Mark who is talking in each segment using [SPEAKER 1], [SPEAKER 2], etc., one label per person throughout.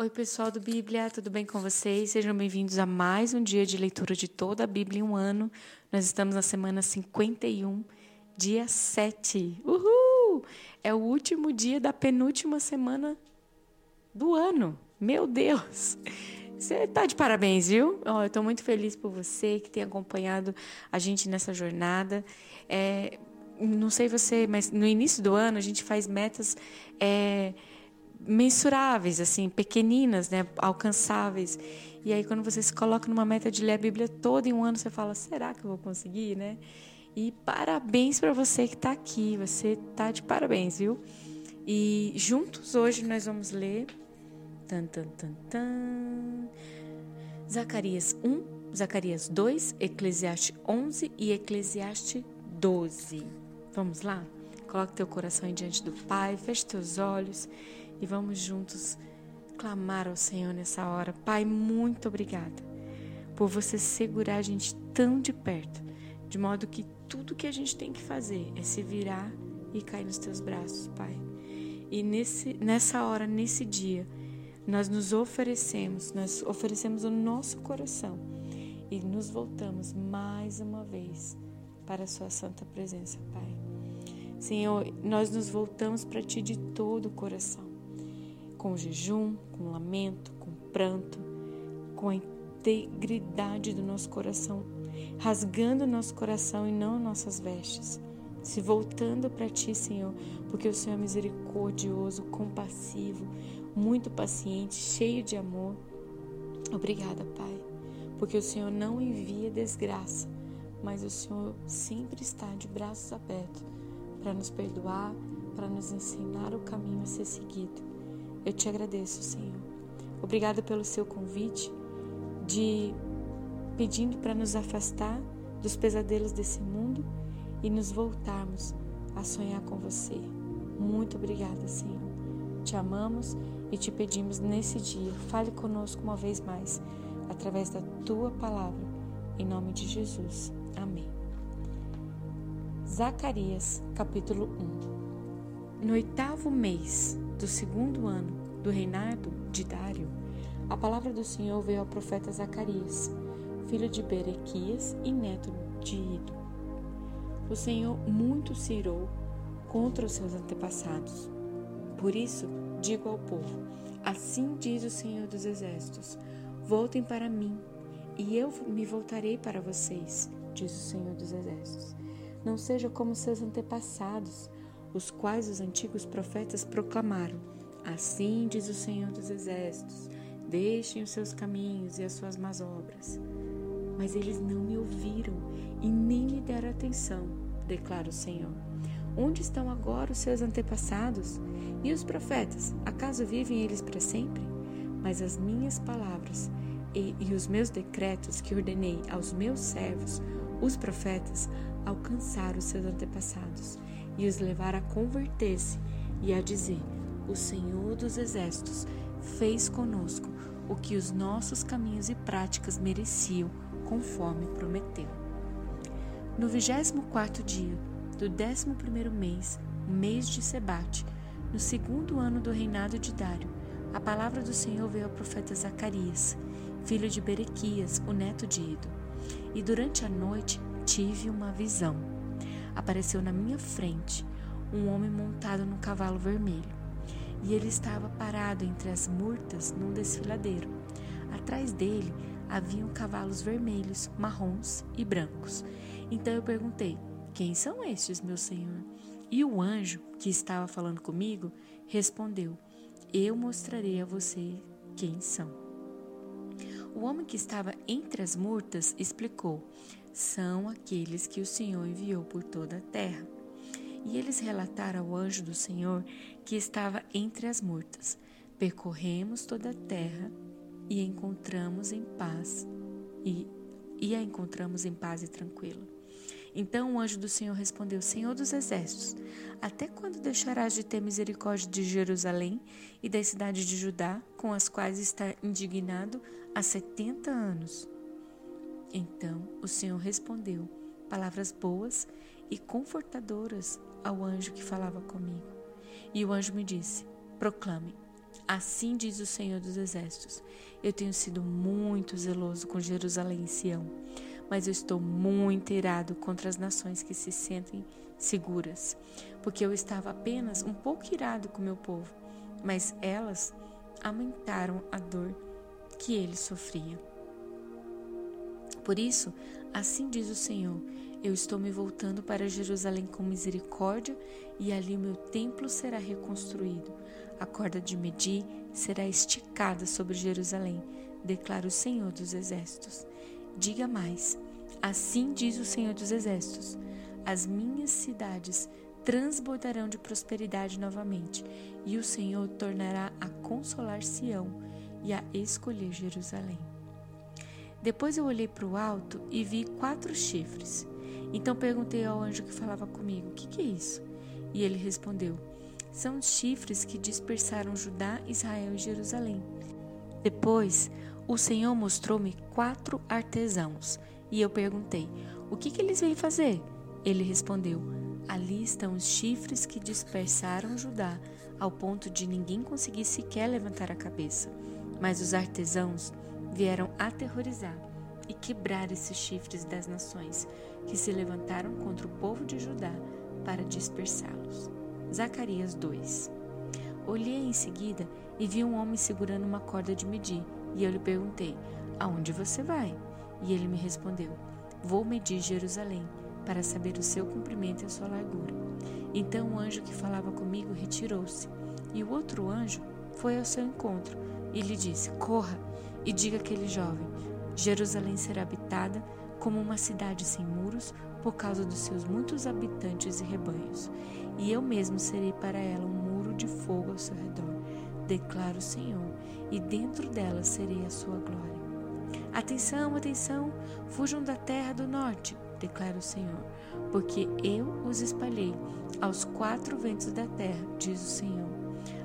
[SPEAKER 1] Oi, pessoal do Bíblia, tudo bem com vocês? Sejam bem-vindos a mais um dia de leitura de toda a Bíblia em um ano. Nós estamos na semana 51, dia 7. Uhul! É o último dia da penúltima semana do ano. Meu Deus! Você tá de parabéns, viu? Oh, eu estou muito feliz por você que tem acompanhado a gente nessa jornada. É, não sei você, mas no início do ano a gente faz metas. É, mensuráveis, assim, pequeninas, né, alcançáveis. E aí quando você se coloca numa meta de ler a Bíblia toda em um ano, você fala: será que eu vou conseguir, né? E parabéns para você que está aqui, você tá de parabéns, viu? E juntos hoje nós vamos ler tan, tan, tan, tan, Zacarias 1, Zacarias 2, Eclesiastes 11 e Eclesiastes 12. Vamos lá? Coloque teu coração diante do Pai, feche teus olhos e vamos juntos clamar ao Senhor nessa hora. Pai, muito obrigada por você segurar a gente tão de perto, de modo que tudo que a gente tem que fazer é se virar e cair nos teus braços, Pai. E nesse, nessa hora, nesse dia, nós nos oferecemos, nós oferecemos o nosso coração e nos voltamos mais uma vez para a Sua santa presença, Pai. Senhor, nós nos voltamos para Ti de todo o coração com jejum, com lamento, com pranto, com a integridade do nosso coração, rasgando o nosso coração e não nossas vestes, se voltando para Ti, Senhor, porque o Senhor é misericordioso, compassivo, muito paciente, cheio de amor. Obrigada, Pai, porque o Senhor não envia desgraça, mas o Senhor sempre está de braços abertos para nos perdoar, para nos ensinar o caminho a ser seguido. Eu te agradeço, Senhor. Obrigada pelo seu convite de pedindo para nos afastar dos pesadelos desse mundo e nos voltarmos a sonhar com você. Muito obrigada, Senhor. Te amamos e te pedimos nesse dia, fale conosco uma vez mais, através da tua palavra, em nome de Jesus. Amém. Zacarias, capítulo 1. No oitavo mês do segundo ano do reinado de Dário, a palavra do Senhor veio ao profeta Zacarias, filho de Berequias e neto de Ido. O Senhor muito se irou contra os seus antepassados. Por isso, digo ao povo: Assim diz o Senhor dos Exércitos: Voltem para mim, e eu me voltarei para vocês, diz o Senhor dos Exércitos. Não seja como seus antepassados, os quais os antigos profetas proclamaram: Assim diz o Senhor dos Exércitos: Deixem os seus caminhos e as suas más obras. Mas eles não me ouviram e nem me deram atenção, declara o Senhor. Onde estão agora os seus antepassados? E os profetas, acaso vivem eles para sempre? Mas as minhas palavras e, e os meus decretos que ordenei aos meus servos, os profetas, alcançaram os seus antepassados e os levar a converter-se e a dizer: O Senhor dos Exércitos fez conosco o que os nossos caminhos e práticas mereciam, conforme prometeu. No vigésimo quarto dia do décimo primeiro mês, o mês de Sebate, no segundo ano do reinado de Dário, a palavra do Senhor veio ao profeta Zacarias, filho de Berequias, o neto de Ido. E durante a noite tive uma visão apareceu na minha frente um homem montado num cavalo vermelho. E ele estava parado entre as murtas num desfiladeiro. Atrás dele haviam cavalos vermelhos, marrons e brancos. Então eu perguntei: Quem são estes, meu senhor? E o anjo que estava falando comigo respondeu: Eu mostrarei a você quem são. O homem que estava entre as murtas explicou: são aqueles que o Senhor enviou por toda a terra. E eles relataram ao anjo do Senhor que estava entre as mortas: Percorremos toda a terra e encontramos em paz e, e a encontramos em paz e tranquila. Então o anjo do Senhor respondeu: Senhor dos exércitos, até quando deixarás de ter misericórdia de Jerusalém e das cidades de Judá, com as quais está indignado há setenta anos? Então o Senhor respondeu palavras boas e confortadoras ao anjo que falava comigo. E o anjo me disse: Proclame, Assim diz o Senhor dos Exércitos: Eu tenho sido muito zeloso com Jerusalém e Sião, mas eu estou muito irado contra as nações que se sentem seguras, porque eu estava apenas um pouco irado com meu povo, mas elas aumentaram a dor que ele sofria. Por isso, assim diz o Senhor: Eu estou me voltando para Jerusalém com misericórdia, e ali o meu templo será reconstruído. A corda de medir será esticada sobre Jerusalém, declara o Senhor dos Exércitos. Diga mais: Assim diz o Senhor dos Exércitos: As minhas cidades transbordarão de prosperidade novamente, e o Senhor tornará a consolar Sião e a escolher Jerusalém. Depois eu olhei para o alto e vi quatro chifres. Então perguntei ao anjo que falava comigo: O que, que é isso? E ele respondeu: São os chifres que dispersaram Judá, Israel e Jerusalém. Depois o Senhor mostrou-me quatro artesãos e eu perguntei: O que, que eles vêm fazer? Ele respondeu: Ali estão os chifres que dispersaram Judá, ao ponto de ninguém conseguir sequer levantar a cabeça. Mas os artesãos vieram aterrorizar e quebrar esses chifres das nações que se levantaram contra o povo de Judá para dispersá-los. Zacarias 2 Olhei em seguida e vi um homem segurando uma corda de medir, e eu lhe perguntei: Aonde você vai? E ele me respondeu: Vou medir Jerusalém para saber o seu comprimento e a sua largura. Então o anjo que falava comigo retirou-se, e o outro anjo foi ao seu encontro e lhe disse: Corra e diga àquele jovem: Jerusalém será habitada como uma cidade sem muros por causa dos seus muitos habitantes e rebanhos, e eu mesmo serei para ela um muro de fogo ao seu redor, declara o Senhor, e dentro dela serei a sua glória. Atenção, atenção, fujam da terra do norte, declara o Senhor, porque eu os espalhei aos quatro ventos da terra, diz o Senhor.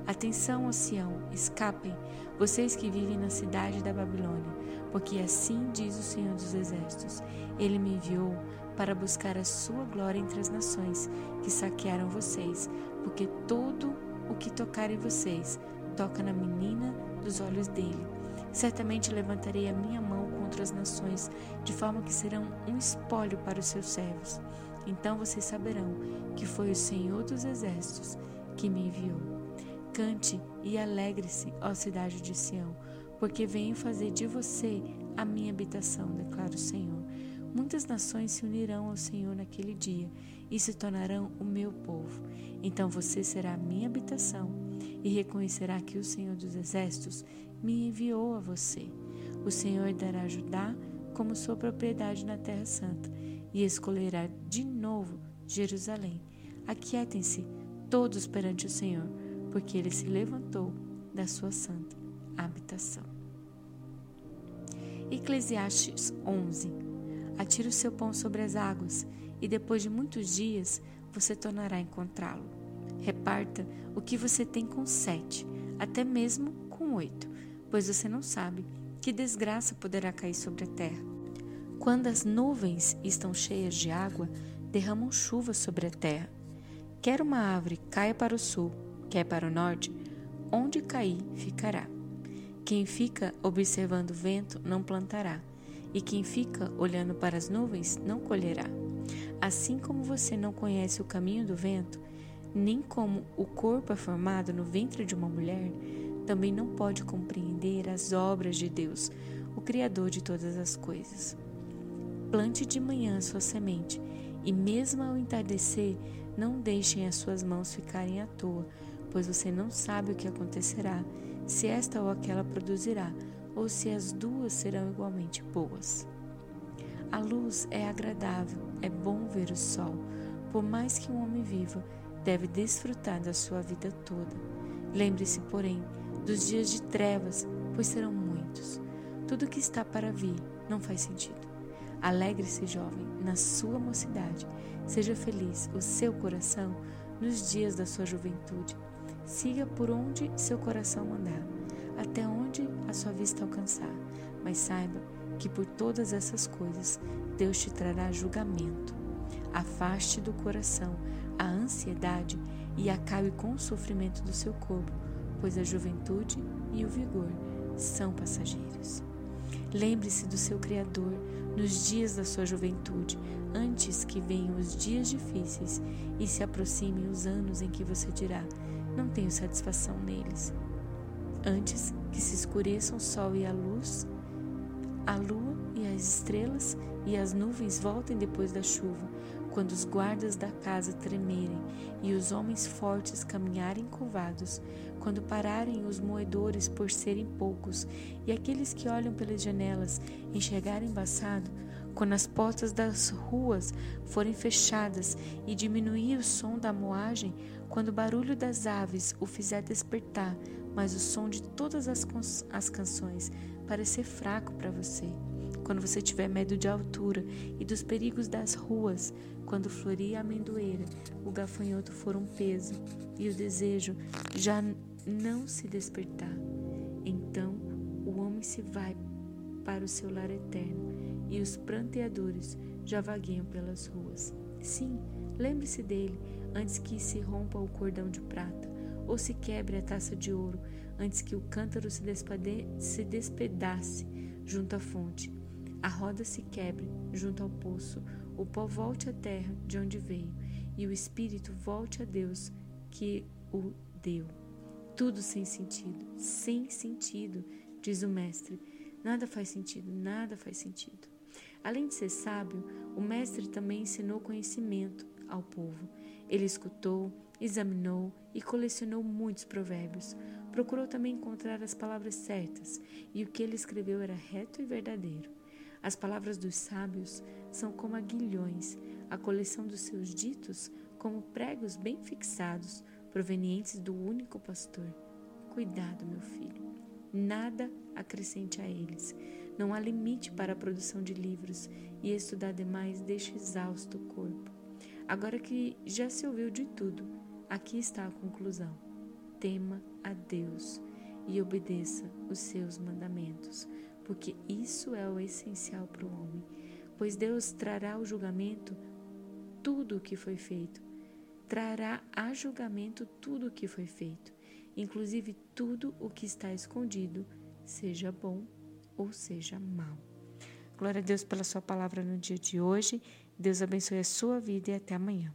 [SPEAKER 1] Atenção, Sião, escapem, vocês que vivem na cidade da Babilônia, porque assim diz o Senhor dos Exércitos: Ele me enviou para buscar a sua glória entre as nações que saquearam vocês, porque todo o que tocar em vocês toca na menina dos olhos dele. Certamente levantarei a minha mão contra as nações, de forma que serão um espólio para os seus servos. Então vocês saberão que foi o Senhor dos Exércitos que me enviou. Cante e alegre-se, ó cidade de Sião, porque venho fazer de você a minha habitação, declara o Senhor. Muitas nações se unirão ao Senhor naquele dia e se tornarão o meu povo. Então você será a minha habitação e reconhecerá que o Senhor dos Exércitos me enviou a você. O Senhor dará Judá como sua propriedade na Terra Santa e escolherá de novo Jerusalém. Aquietem-se todos perante o Senhor, porque ele se levantou da sua santa habitação. Eclesiastes 11 Atire o seu pão sobre as águas, e depois de muitos dias você tornará a encontrá-lo. Reparta o que você tem com sete, até mesmo com oito pois você não sabe que desgraça poderá cair sobre a terra. Quando as nuvens estão cheias de água, derramam chuva sobre a terra. Quer uma árvore caia para o sul, quer para o norte, onde cair ficará. Quem fica observando o vento não plantará, e quem fica olhando para as nuvens não colherá. Assim como você não conhece o caminho do vento, nem como o corpo é formado no ventre de uma mulher, também não pode compreender as obras de Deus, o Criador de todas as coisas. Plante de manhã sua semente, e mesmo ao entardecer, não deixem as suas mãos ficarem à toa, pois você não sabe o que acontecerá, se esta ou aquela produzirá, ou se as duas serão igualmente boas. A luz é agradável, é bom ver o sol. Por mais que um homem viva, deve desfrutar da sua vida toda. Lembre-se, porém, dos dias de trevas, pois serão muitos. Tudo que está para vir não faz sentido. Alegre-se, jovem, na sua mocidade. Seja feliz o seu coração nos dias da sua juventude. Siga por onde seu coração mandar, até onde a sua vista alcançar. Mas saiba que por todas essas coisas Deus te trará julgamento. Afaste do coração a ansiedade e acabe com o sofrimento do seu corpo pois a juventude e o vigor são passageiros. Lembre-se do seu Criador nos dias da sua juventude, antes que venham os dias difíceis e se aproximem os anos em que você dirá: Não tenho satisfação neles. Antes que se escureçam o sol e a luz, a lua e as estrelas e as nuvens voltem depois da chuva, quando os guardas da casa tremerem e os homens fortes caminharem curvados, quando pararem os moedores por serem poucos e aqueles que olham pelas janelas enxergarem embaçado, quando as portas das ruas forem fechadas e diminuir o som da moagem, quando o barulho das aves o fizer despertar, mas o som de todas as, as canções parecer fraco para você. Quando você tiver medo de altura e dos perigos das ruas, quando florir a amendoeira, o gafanhoto for um peso e o desejo já não se despertar, então o homem se vai para o seu lar eterno e os pranteadores já vagueiam pelas ruas. Sim, lembre-se dele antes que se rompa o cordão de prata ou se quebre a taça de ouro, antes que o cântaro se, se despedace junto à fonte, a roda se quebre junto ao poço, o pó volte à terra de onde veio, e o espírito volte a Deus que o deu. Tudo sem sentido, sem sentido, diz o mestre. Nada faz sentido, nada faz sentido. Além de ser sábio, o mestre também ensinou conhecimento ao povo. Ele escutou, examinou e colecionou muitos provérbios. Procurou também encontrar as palavras certas, e o que ele escreveu era reto e verdadeiro. As palavras dos sábios são como aguilhões, a coleção dos seus ditos como pregos bem fixados, provenientes do único pastor. Cuidado, meu filho. Nada acrescente a eles. Não há limite para a produção de livros, e estudar demais deixa exausto o corpo. Agora que já se ouviu de tudo, aqui está a conclusão. Tema a Deus e obedeça os seus mandamentos, porque isso é o essencial para o homem. Pois Deus trará ao julgamento tudo o que foi feito, trará a julgamento tudo o que foi feito, inclusive tudo o que está escondido, seja bom ou seja mal. Glória a Deus pela sua palavra no dia de hoje. Deus abençoe a sua vida e até amanhã.